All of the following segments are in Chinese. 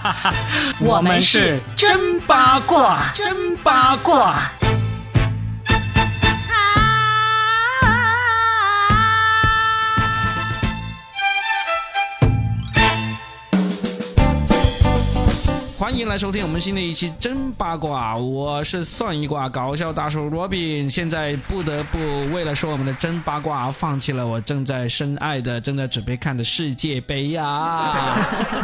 我们是真八卦，真八卦。迎来收听我们新的一期真八卦，我是算一卦搞笑大叔 Robin，现在不得不为了说我们的真八卦，放弃了我正在深爱的、正在准备看的世界杯呀。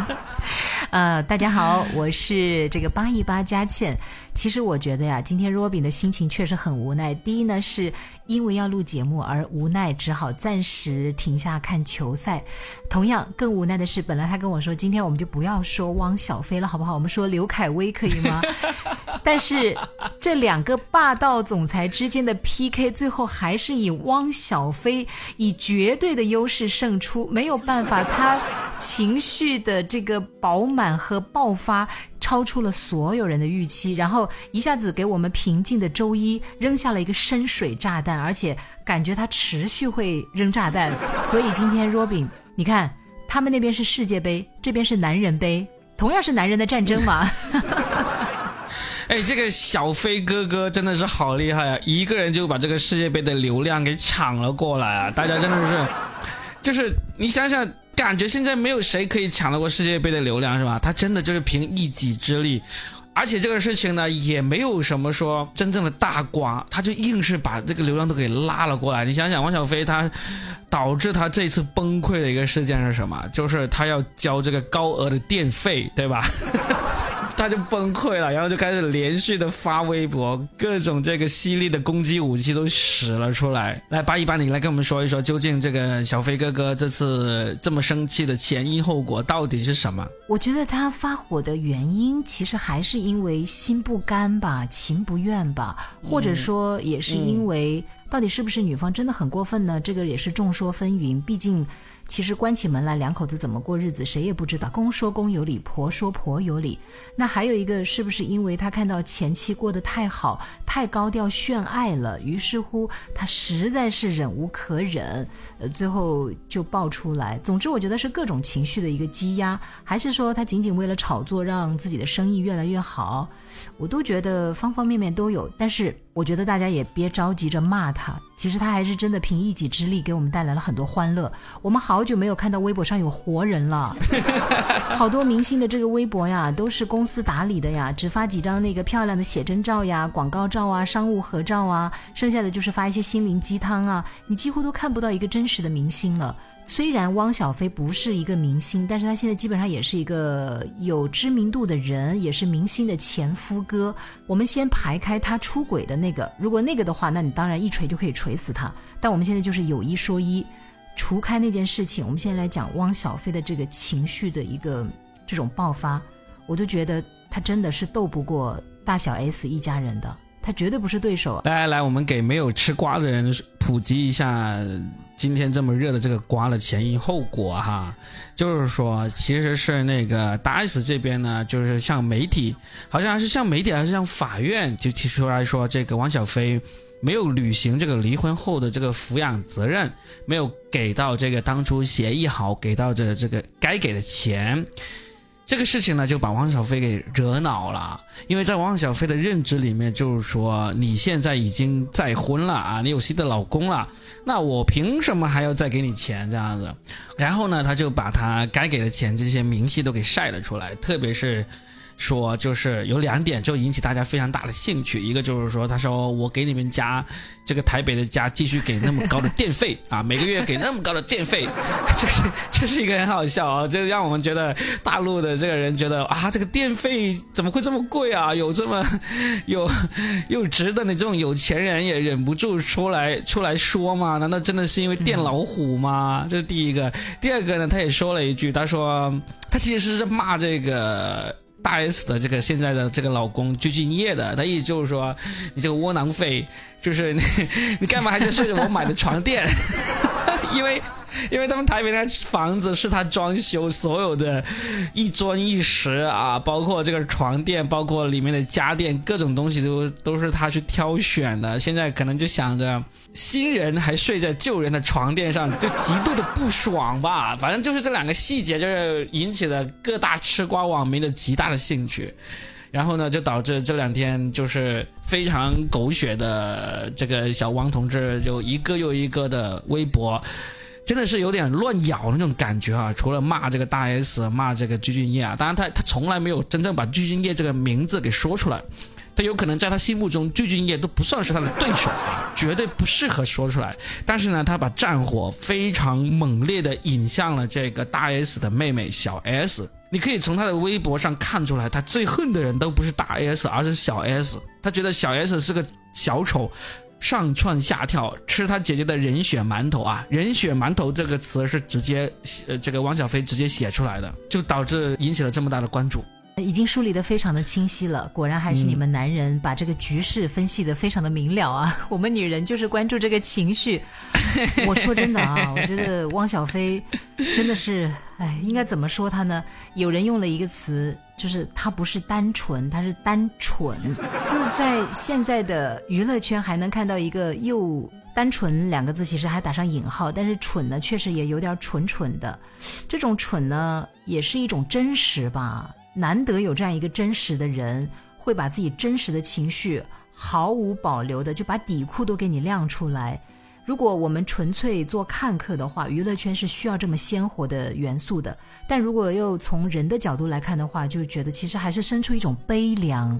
呃，大家好，我是这个八一八佳倩。其实我觉得呀，今天 Robin 的心情确实很无奈。第一呢，是因为要录节目而无奈，只好暂时停下看球赛。同样更无奈的是，本来他跟我说，今天我们就不要说汪小菲了，好不好？我们说刘恺威可以吗？但是这两个霸道总裁之间的 PK，最后还是以汪小菲以绝对的优势胜出。没有办法，他情绪的这个饱满和爆发超出了所有人的预期，然后一下子给我们平静的周一扔下了一个深水炸弹，而且感觉他持续会扔炸弹。所以今天 Robin，你看他们那边是世界杯，这边是男人杯，同样是男人的战争嘛。哎，这个小飞哥哥真的是好厉害啊！一个人就把这个世界杯的流量给抢了过来啊！大家真的是，就是你想想，感觉现在没有谁可以抢得过世界杯的流量，是吧？他真的就是凭一己之力，而且这个事情呢，也没有什么说真正的大瓜，他就硬是把这个流量都给拉了过来。你想想，王小飞他导致他这次崩溃的一个事件是什么？就是他要交这个高额的电费，对吧？他就崩溃了，然后就开始连续的发微博，各种这个犀利的攻击武器都使了出来。来，八一八，你来跟我们说一说，究竟这个小飞哥哥这次这么生气的前因后果到底是什么？我觉得他发火的原因，其实还是因为心不甘吧，情不愿吧，或者说也是因为，到底是不是女方真的很过分呢？这个也是众说纷纭，毕竟。其实关起门来，两口子怎么过日子，谁也不知道。公说公有理，婆说婆有理。那还有一个，是不是因为他看到前妻过得太好，太高调炫爱了，于是乎他实在是忍无可忍，呃，最后就爆出来。总之，我觉得是各种情绪的一个积压，还是说他仅仅为了炒作，让自己的生意越来越好？我都觉得方方面面都有，但是。我觉得大家也别着急着骂他，其实他还是真的凭一己之力给我们带来了很多欢乐。我们好久没有看到微博上有活人了，好多明星的这个微博呀，都是公司打理的呀，只发几张那个漂亮的写真照呀、广告照啊、商务合照啊，剩下的就是发一些心灵鸡汤啊，你几乎都看不到一个真实的明星了。虽然汪小菲不是一个明星，但是他现在基本上也是一个有知名度的人，也是明星的前夫哥。我们先排开他出轨的那个，如果那个的话，那你当然一锤就可以锤死他。但我们现在就是有一说一，除开那件事情，我们现在来讲汪小菲的这个情绪的一个这种爆发，我都觉得他真的是斗不过大小 S 一家人的，他绝对不是对手。来来来，我们给没有吃瓜的人普及一下。今天这么热的这个瓜的前因后果哈，就是说，其实是那个大 S 这边呢，就是向媒体，好像还是向媒体还是向法院就提出来说，这个王小飞没有履行这个离婚后的这个抚养责任，没有给到这个当初协议好给到这这个该给的钱。这个事情呢，就把汪小菲给惹恼了，因为在汪小菲的认知里面，就是说你现在已经再婚了啊，你有新的老公了，那我凭什么还要再给你钱这样子？然后呢，他就把他该给的钱这些明细都给晒了出来，特别是。说就是有两点就引起大家非常大的兴趣，一个就是说，他说我给你们家这个台北的家继续给那么高的电费啊，每个月给那么高的电费，这是这是一个很好笑啊，这让我们觉得大陆的这个人觉得啊，这个电费怎么会这么贵啊？有这么有又值得你这种有钱人也忍不住出来出来说吗？难道真的是因为电老虎吗？这是第一个。第二个呢，他也说了一句，他说他其实是骂这个。大 S 的这个现在的这个老公兢兢业的，他意思就是说，你这个窝囊废，就是你 你干嘛还在睡着我买的床垫？因为 因为他们台北那房子是他装修，所有的一砖一石啊，包括这个床垫，包括里面的家电，各种东西都都是他去挑选的。现在可能就想着新人还睡在旧人的床垫上，就极度的不爽吧。反正就是这两个细节，就是引起了各大吃瓜网民的极大的兴趣。然后呢，就导致这两天就是非常狗血的这个小汪同志，就一个又一个的微博，真的是有点乱咬那种感觉啊！除了骂这个大 S，骂这个鞠婧祎啊，当然他他从来没有真正把鞠婧祎这个名字给说出来，他有可能在他心目中鞠婧祎都不算是他的对手啊，绝对不适合说出来。但是呢，他把战火非常猛烈的引向了这个大 S 的妹妹小 S。你可以从他的微博上看出来，他最恨的人都不是大 S，而是小 S。他觉得小 S 是个小丑，上窜下跳，吃他姐姐的人血馒头啊！人血馒头这个词是直接，呃，这个汪小菲直接写出来的，就导致引起了这么大的关注。已经梳理的非常的清晰了，果然还是你们男人把这个局势分析的非常的明了啊！我们女人就是关注这个情绪。我说真的啊，我觉得汪小菲真的是，哎，应该怎么说他呢？有人用了一个词，就是他不是单纯，他是单纯。就是在现在的娱乐圈还能看到一个又单纯两个字，其实还打上引号，但是蠢呢，确实也有点蠢蠢的。这种蠢呢，也是一种真实吧。难得有这样一个真实的人，会把自己真实的情绪毫无保留的就把底裤都给你亮出来。如果我们纯粹做看客的话，娱乐圈是需要这么鲜活的元素的。但如果又从人的角度来看的话，就觉得其实还是生出一种悲凉，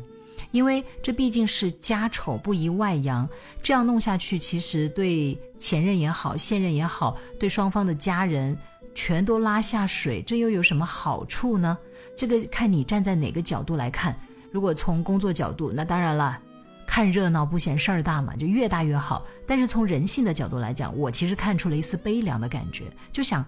因为这毕竟是家丑不宜外扬。这样弄下去，其实对前任也好，现任也好，对双方的家人。全都拉下水，这又有什么好处呢？这个看你站在哪个角度来看。如果从工作角度，那当然了，看热闹不嫌事儿大嘛，就越大越好。但是从人性的角度来讲，我其实看出了一丝悲凉的感觉，就想，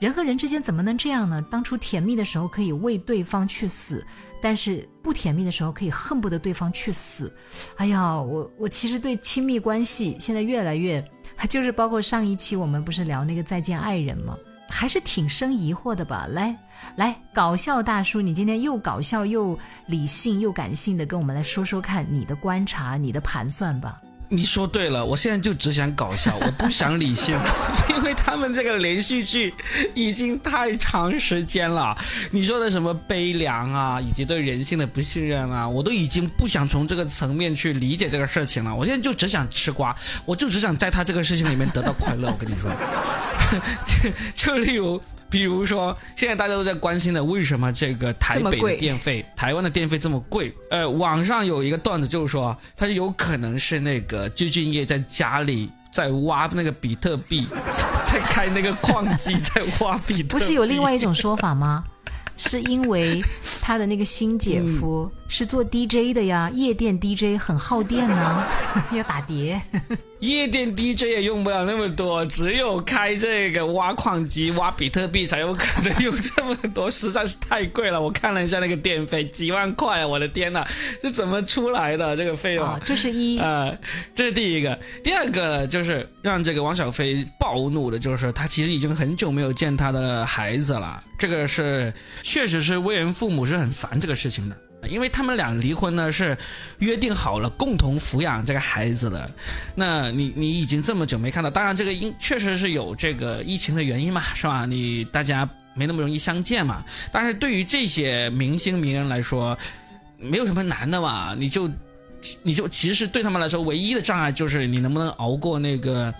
人和人之间怎么能这样呢？当初甜蜜的时候可以为对方去死，但是不甜蜜的时候可以恨不得对方去死。哎呀，我我其实对亲密关系现在越来越，就是包括上一期我们不是聊那个再见爱人吗？还是挺生疑惑的吧？来，来，搞笑大叔，你今天又搞笑又理性又感性的跟我们来说说看你的观察、你的盘算吧。你说对了，我现在就只想搞笑，我不想理性，因为他们这个连续剧已经太长时间了。你说的什么悲凉啊，以及对人性的不信任啊，我都已经不想从这个层面去理解这个事情了。我现在就只想吃瓜，我就只想在他这个事情里面得到快乐。我跟你说，就例如。比如说，现在大家都在关心的，为什么这个台北的电费、台湾的电费这么贵？呃，网上有一个段子就是说，他有可能是那个鞠婧祎在家里在挖那个比特币，在开那个矿机，在挖比特币。不是有另外一种说法吗？是因为他的那个新姐夫是做 DJ 的呀，夜店 DJ 很耗电呢，要打碟。夜店 DJ 也用不了那么多，只有开这个挖矿机、挖比特币才有可能用这么多，实在是太贵了。我看了一下那个电费，几万块啊！我的天呐，这怎么出来的这个费用？这是一 呃，这是第一个。第二个就是让这个王小飞暴怒的，就是他其实已经很久没有见他的孩子了。这个是确实是为人父母是很烦这个事情的。因为他们俩离婚呢，是约定好了共同抚养这个孩子的。那你你已经这么久没看到，当然这个因确实是有这个疫情的原因嘛，是吧？你大家没那么容易相见嘛。但是对于这些明星名人来说，没有什么难的嘛。你就你就其实对他们来说，唯一的障碍就是你能不能熬过那个。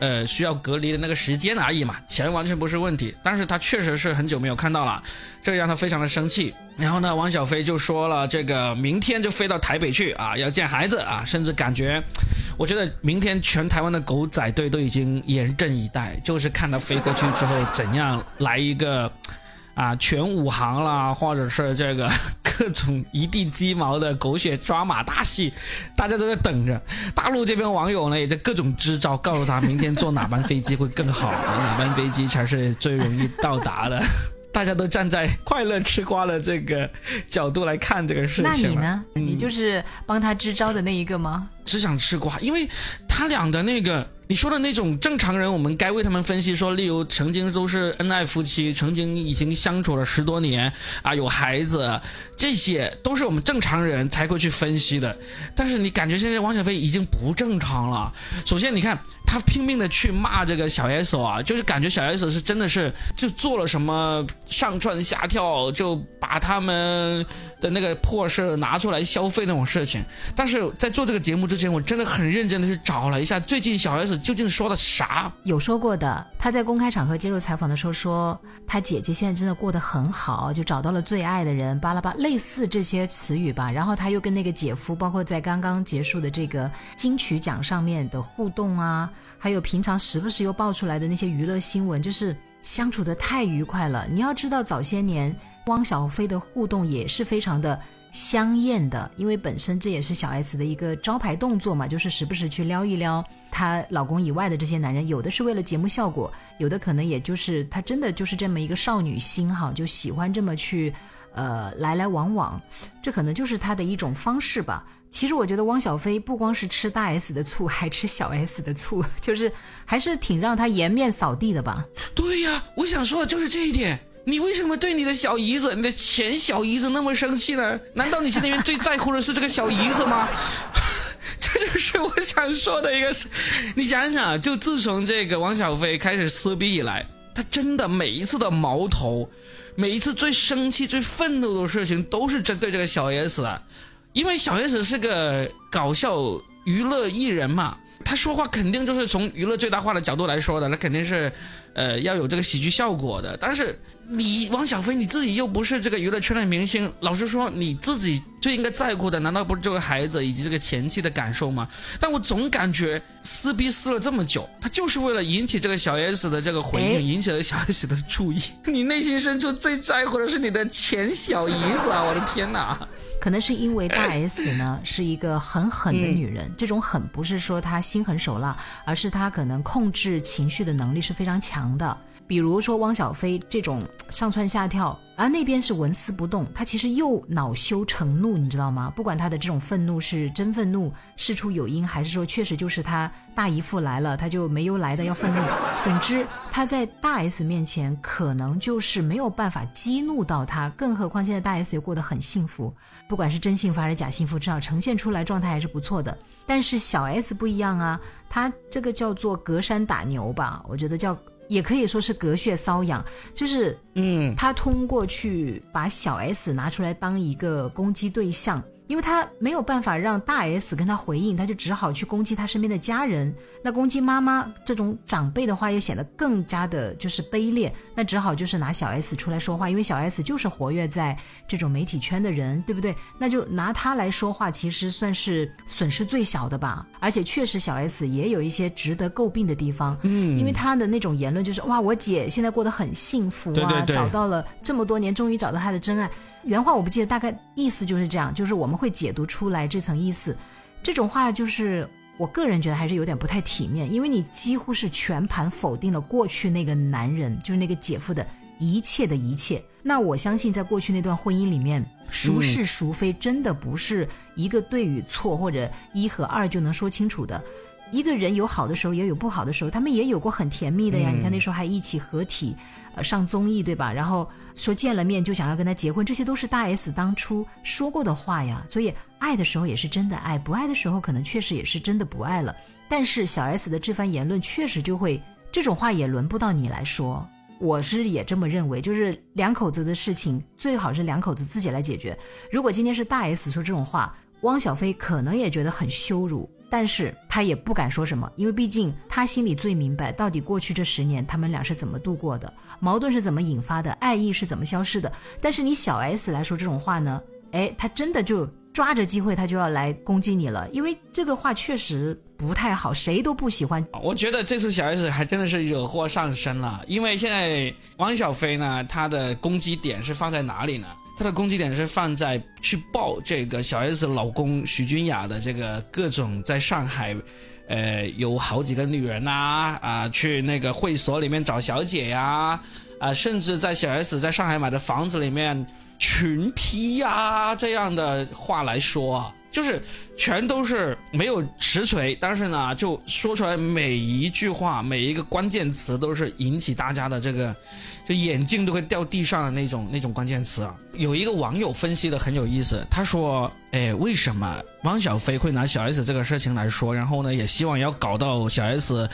呃，需要隔离的那个时间而已嘛，钱完全不是问题。但是他确实是很久没有看到了，这让他非常的生气。然后呢，王小飞就说了，这个明天就飞到台北去啊，要见孩子啊，甚至感觉，我觉得明天全台湾的狗仔队都已经严阵以待，就是看他飞过去之后怎样来一个啊全武行啦，或者是这个。各种一地鸡毛的狗血抓马大戏，大家都在等着。大陆这边网友呢，也在各种支招，告诉他明天坐哪班飞机会更好，哪班飞机才是最容易到达的。大家都站在快乐吃瓜的这个角度来看这个事情。那你呢？你就是帮他支招的那一个吗？只想吃瓜，因为他俩的那个。你说的那种正常人，我们该为他们分析说，例如曾经都是恩爱夫妻，曾经已经相处了十多年啊，有孩子，这些都是我们正常人才会去分析的。但是你感觉现在汪小菲已经不正常了。首先，你看他拼命的去骂这个小 S 啊，就是感觉小 S 是真的是就做了什么上蹿下跳，就把他们的那个破事拿出来消费那种事情。但是在做这个节目之之前，我真的很认真的去找了一下，最近小 S 究竟说了啥？有说过的，他在公开场合接受采访的时候说，他姐姐现在真的过得很好，就找到了最爱的人，巴拉巴类似这些词语吧。然后他又跟那个姐夫，包括在刚刚结束的这个金曲奖上面的互动啊，还有平常时不时又爆出来的那些娱乐新闻，就是相处的太愉快了。你要知道，早些年汪小菲的互动也是非常的。香艳的，因为本身这也是小 S 的一个招牌动作嘛，就是时不时去撩一撩她老公以外的这些男人，有的是为了节目效果，有的可能也就是她真的就是这么一个少女心哈，就喜欢这么去，呃，来来往往，这可能就是她的一种方式吧。其实我觉得汪小菲不光是吃大 S 的醋，还吃小 S 的醋，就是还是挺让他颜面扫地的吧。对呀，我想说的就是这一点。你为什么对你的小姨子、你的前小姨子那么生气呢？难道你心里面最在乎的是这个小姨子吗？这就是我想说的一个事。你想想，就自从这个王小飞开始撕逼以来，他真的每一次的矛头，每一次最生气、最愤怒的事情，都是针对这个小 S 的，因为小 S 是个搞笑娱乐艺人嘛。他说话肯定就是从娱乐最大化的角度来说的，那肯定是，呃，要有这个喜剧效果的。但是你汪小菲你自己又不是这个娱乐圈的明星，老实说，你自己最应该在乎的，难道不是这个孩子以及这个前妻的感受吗？但我总感觉撕逼撕了这么久，他就是为了引起这个小 S 的这个回应，引起了小 S 的注意。你内心深处最在乎的是你的前小姨子啊！我的天哪！可能是因为大 S 呢是一个很狠的女人，这种狠不是说她心狠手辣，而是她可能控制情绪的能力是非常强的。比如说汪小菲这种上蹿下跳，而那边是纹丝不动，他其实又恼羞成怒，你知道吗？不管他的这种愤怒是真愤怒，事出有因，还是说确实就是他大姨父来了，他就没由来的要愤怒。总之，他在大 S 面前可能就是没有办法激怒到他，更何况现在大 S 也过得很幸福，不管是真幸福还是假幸福，至少呈现出来状态还是不错的。但是小 S 不一样啊，他这个叫做隔山打牛吧，我觉得叫。也可以说是隔靴搔痒，就是，嗯，他通过去把小 S 拿出来当一个攻击对象。因为他没有办法让大 S 跟他回应，他就只好去攻击他身边的家人。那攻击妈妈这种长辈的话，又显得更加的就是卑劣。那只好就是拿小 S 出来说话，因为小 S 就是活跃在这种媒体圈的人，对不对？那就拿他来说话，其实算是损失最小的吧。而且确实小 S 也有一些值得诟病的地方，嗯，因为他的那种言论就是哇，我姐现在过得很幸福啊，找到了这么多年，终于找到她的真爱。原话我不记得，大概意思就是这样，就是我们会解读出来这层意思。这种话就是我个人觉得还是有点不太体面，因为你几乎是全盘否定了过去那个男人，就是那个姐夫的一切的一切。那我相信，在过去那段婚姻里面，孰是孰非，真的不是一个对与错或者一和二就能说清楚的。一个人有好的时候，也有不好的时候。他们也有过很甜蜜的呀。你看那时候还一起合体，呃，上综艺对吧？然后说见了面就想要跟他结婚，这些都是大 S 当初说过的话呀。所以爱的时候也是真的爱，不爱的时候可能确实也是真的不爱了。但是小 S 的这番言论确实就会这种话也轮不到你来说。我是也这么认为，就是两口子的事情最好是两口子自己来解决。如果今天是大 S 说这种话，汪小菲可能也觉得很羞辱。但是他也不敢说什么，因为毕竟他心里最明白，到底过去这十年他们俩是怎么度过的，矛盾是怎么引发的，爱意是怎么消失的。但是你小 S 来说这种话呢，哎，他真的就抓着机会，他就要来攻击你了，因为这个话确实不太好，谁都不喜欢。我觉得这次小 S 还真的是惹祸上身了，因为现在汪小菲呢，他的攻击点是放在哪里呢？他的攻击点是放在去爆这个小 S 老公徐君雅的这个各种在上海，呃，有好几个女人呐，啊，去那个会所里面找小姐呀，啊，甚至在小 S 在上海买的房子里面群批呀这样的话来说。就是全都是没有实锤，但是呢，就说出来每一句话、每一个关键词都是引起大家的这个，就眼镜都会掉地上的那种那种关键词啊。有一个网友分析的很有意思，他说：“哎，为什么汪小菲会拿小 S 这个事情来说，然后呢，也希望要搞到小 S。”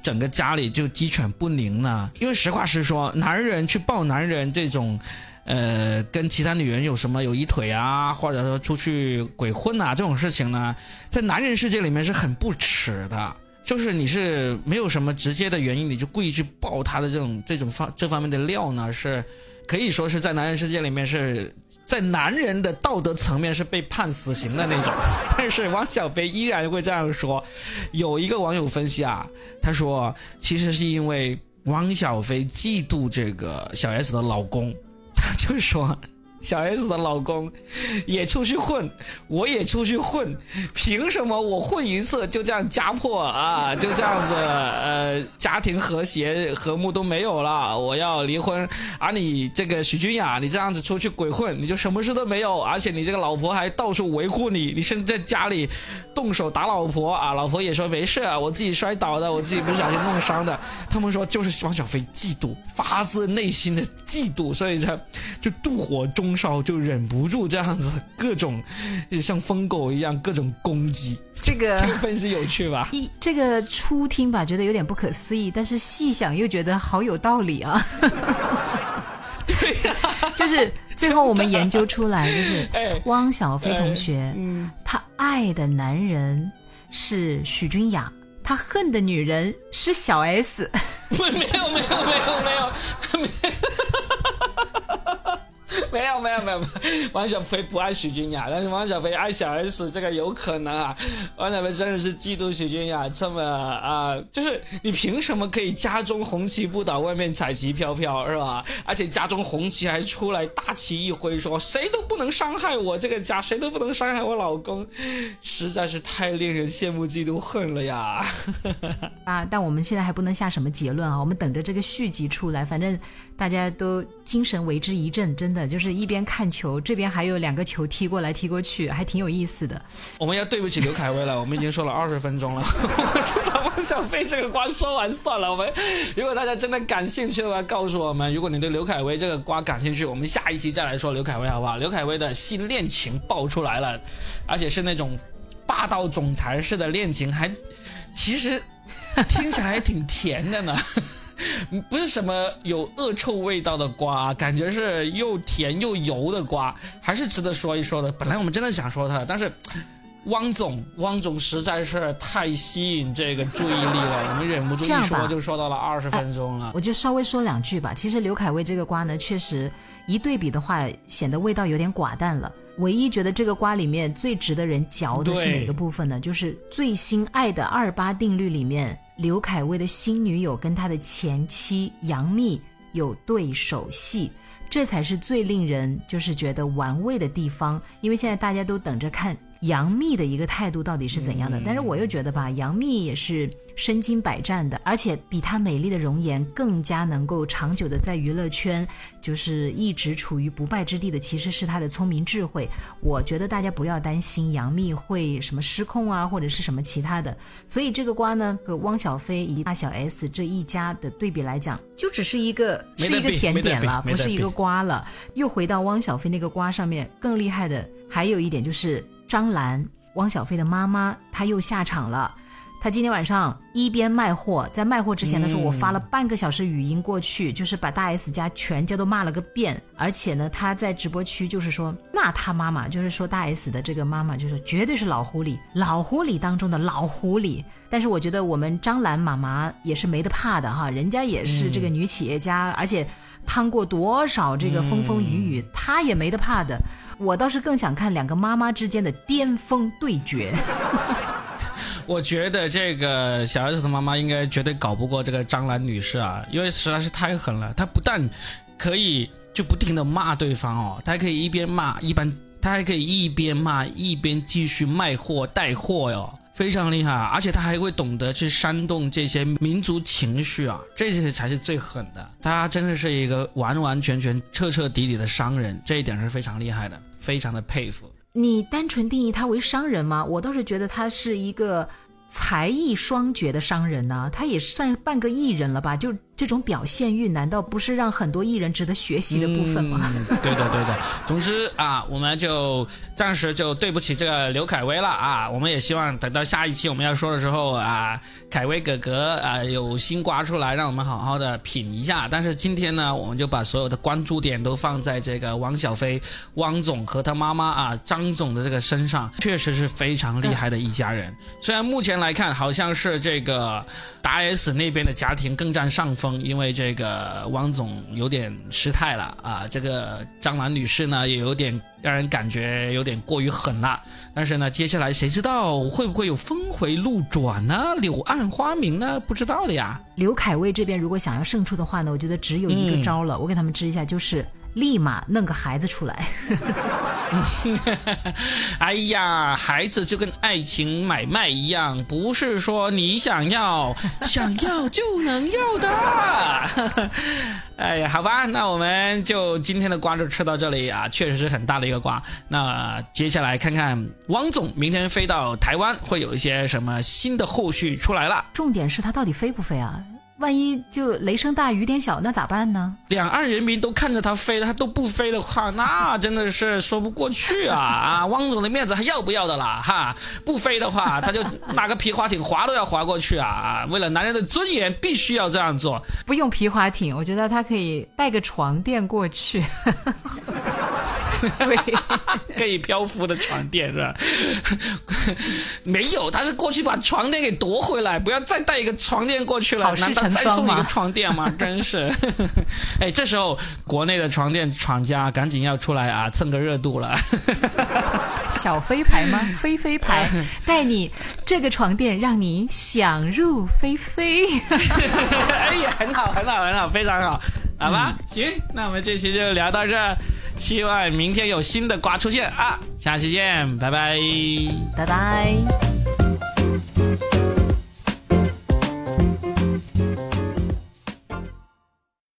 整个家里就鸡犬不宁呢，因为实话实说，男人去抱男人这种，呃，跟其他女人有什么有一腿啊，或者说出去鬼混啊这种事情呢，在男人世界里面是很不耻的。就是你是没有什么直接的原因，你就故意去爆他的这种这种方这方面的料呢，是可以说是在男人世界里面是。在男人的道德层面是被判死刑的那种，但是汪小菲依然会这样说。有一个网友分析啊，他说其实是因为汪小菲嫉妒这个小 S 的老公，他就说。小 S 的老公也出去混，我也出去混，凭什么我混一次就这样家破啊？就这样子，呃，家庭和谐和睦都没有了，我要离婚。而你这个许君雅，你这样子出去鬼混，你就什么事都没有，而且你这个老婆还到处维护你，你甚至在家里动手打老婆啊，老婆也说没事啊，我自己摔倒的，我自己不小心弄伤的。他们说就是汪小菲嫉妒，发自内心的嫉妒，所以才就妒火中。少就忍不住这样子，各种像疯狗一样各种攻击。这个 这个分析有趣吧？一这个初听吧，觉得有点不可思议，但是细想又觉得好有道理啊。对呀，就是最后我们研究出来，就是 汪小菲同学，他爱的男人是许君雅，他恨的女人是小 S。没有没有没有没有没有。没有没有没有，没有没有没有王小飞不爱许君雅，但是王小飞爱小 S，这个有可能啊。王小飞真的是嫉妒许君雅这么啊，就是你凭什么可以家中红旗不倒，外面彩旗飘飘，是吧？而且家中红旗还出来大旗一挥，说谁都不能伤害我这个家，谁都不能伤害我老公，实在是太令人羡慕嫉妒恨了呀！啊，但我们现在还不能下什么结论啊，我们等着这个续集出来，反正大家都精神为之一振，真的。就是一边看球，这边还有两个球踢过来踢过去，还挺有意思的。我们要对不起刘恺威了，我们已经说了二十分钟了。我真的不想被这个瓜说完算了。我们如果大家真的感兴趣的话，告诉我们。如果你对刘恺威这个瓜感兴趣，我们下一期再来说刘恺威好不好？刘恺威的新恋情爆出来了，而且是那种霸道总裁式的恋情，还其实听起来还挺甜的呢。不是什么有恶臭味道的瓜，感觉是又甜又油的瓜，还是值得说一说的。本来我们真的想说他，但是汪总，汪总实在是太吸引这个注意力了，我们忍不住一说就说到了二十分钟了。我就稍微说两句吧。其实刘恺威这个瓜呢，确实一对比的话，显得味道有点寡淡了。唯一觉得这个瓜里面最值得人嚼的是哪个部分呢？就是最新《爱的二八定律》里面。刘恺威的新女友跟他的前妻杨幂有对手戏，这才是最令人就是觉得玩味的地方。因为现在大家都等着看杨幂的一个态度到底是怎样的，但是我又觉得吧，杨幂也是。身经百战的，而且比她美丽的容颜更加能够长久的在娱乐圈，就是一直处于不败之地的，其实是她的聪明智慧。我觉得大家不要担心杨幂会什么失控啊，或者是什么其他的。所以这个瓜呢，和汪小菲以及大小 S 这一家的对比来讲，就只是一个是一个甜点了，不是一个瓜了。又回到汪小菲那个瓜上面，更厉害的还有一点就是张兰，汪小菲的妈妈，她又下场了。他今天晚上一边卖货，在卖货之前的时候，我发了半个小时语音过去，就是把大 S 家全家都骂了个遍。而且呢，他在直播区就是说，那他妈妈就是说大 S 的这个妈妈，就是绝对是老狐狸，老狐狸当中的老狐狸。但是我觉得我们张兰妈妈也是没得怕的哈，人家也是这个女企业家，而且趟过多少这个风风雨雨，她也没得怕的。我倒是更想看两个妈妈之间的巅峰对决。我觉得这个小 S 的妈妈应该绝对搞不过这个张兰女士啊，因为实在是太狠了。她不但可以就不停的骂对方哦，她还可以一边骂一般，她还可以一边骂一边继续卖货带货哟，非常厉害。而且她还会懂得去煽动这些民族情绪啊，这些才是最狠的。她真的是一个完完全全彻彻底底的商人，这一点是非常厉害的，非常的佩服。你单纯定义他为商人吗？我倒是觉得他是一个才艺双绝的商人呢、他也算半个艺人了吧？就这种表现欲，难道不是让很多艺人值得学习的部分吗？嗯，对的，对的。总之啊，我们就暂时就对不起这个刘恺威了啊。我们也希望等到下一期我们要说的时候啊，恺威哥哥啊有新瓜出来，让我们好好的品一下。但是今天呢，我们就把所有的关注点都放在这个汪小菲、汪总和他妈妈啊张总的这个身上，确实是非常厉害的一家人。虽然目前来看，好像是这个达 S 那边的家庭更占上风，因为这个汪总有点失态了啊，这个张兰女士呢也有点让人感觉有点过于狠了。但是呢，接下来谁知道会不会有峰回路转呢？柳暗花明呢？不知道的呀。刘恺威这边如果想要胜出的话呢，我觉得只有一个招了，我给他们支一下，就是立马弄个孩子出来。哎呀，孩子就跟爱情买卖一样，不是说你想要想要就能要的。哎呀，好吧，那我们就今天的瓜就吃到这里啊，确实是很大的一个瓜。那接下来看看汪总明天飞到台湾会有一些什么新的后续出来了。重点是他到底飞不飞啊？万一就雷声大雨点小，那咋办呢？两岸人民都看着他飞，他都不飞的话，那真的是说不过去啊！啊，汪总的面子还要不要的啦？哈，不飞的话，他就拿个皮划艇划都要划过去啊！啊，为了男人的尊严，必须要这样做。不用皮划艇，我觉得他可以带个床垫过去。对，可以漂浮的床垫是吧？没有，他是过去把床垫给夺回来，不要再带一个床垫过去了。好难道再送一个床垫吗？真是，哎，这时候国内的床垫厂家赶紧要出来啊，蹭个热度了。小飞牌吗？飞飞牌，带你这个床垫，让你想入非非。哎呀，很好，很好，很好，非常好，好吧？行，那我们这期就聊到这儿，希望明天有新的瓜出现啊！下期见，拜拜。拜拜。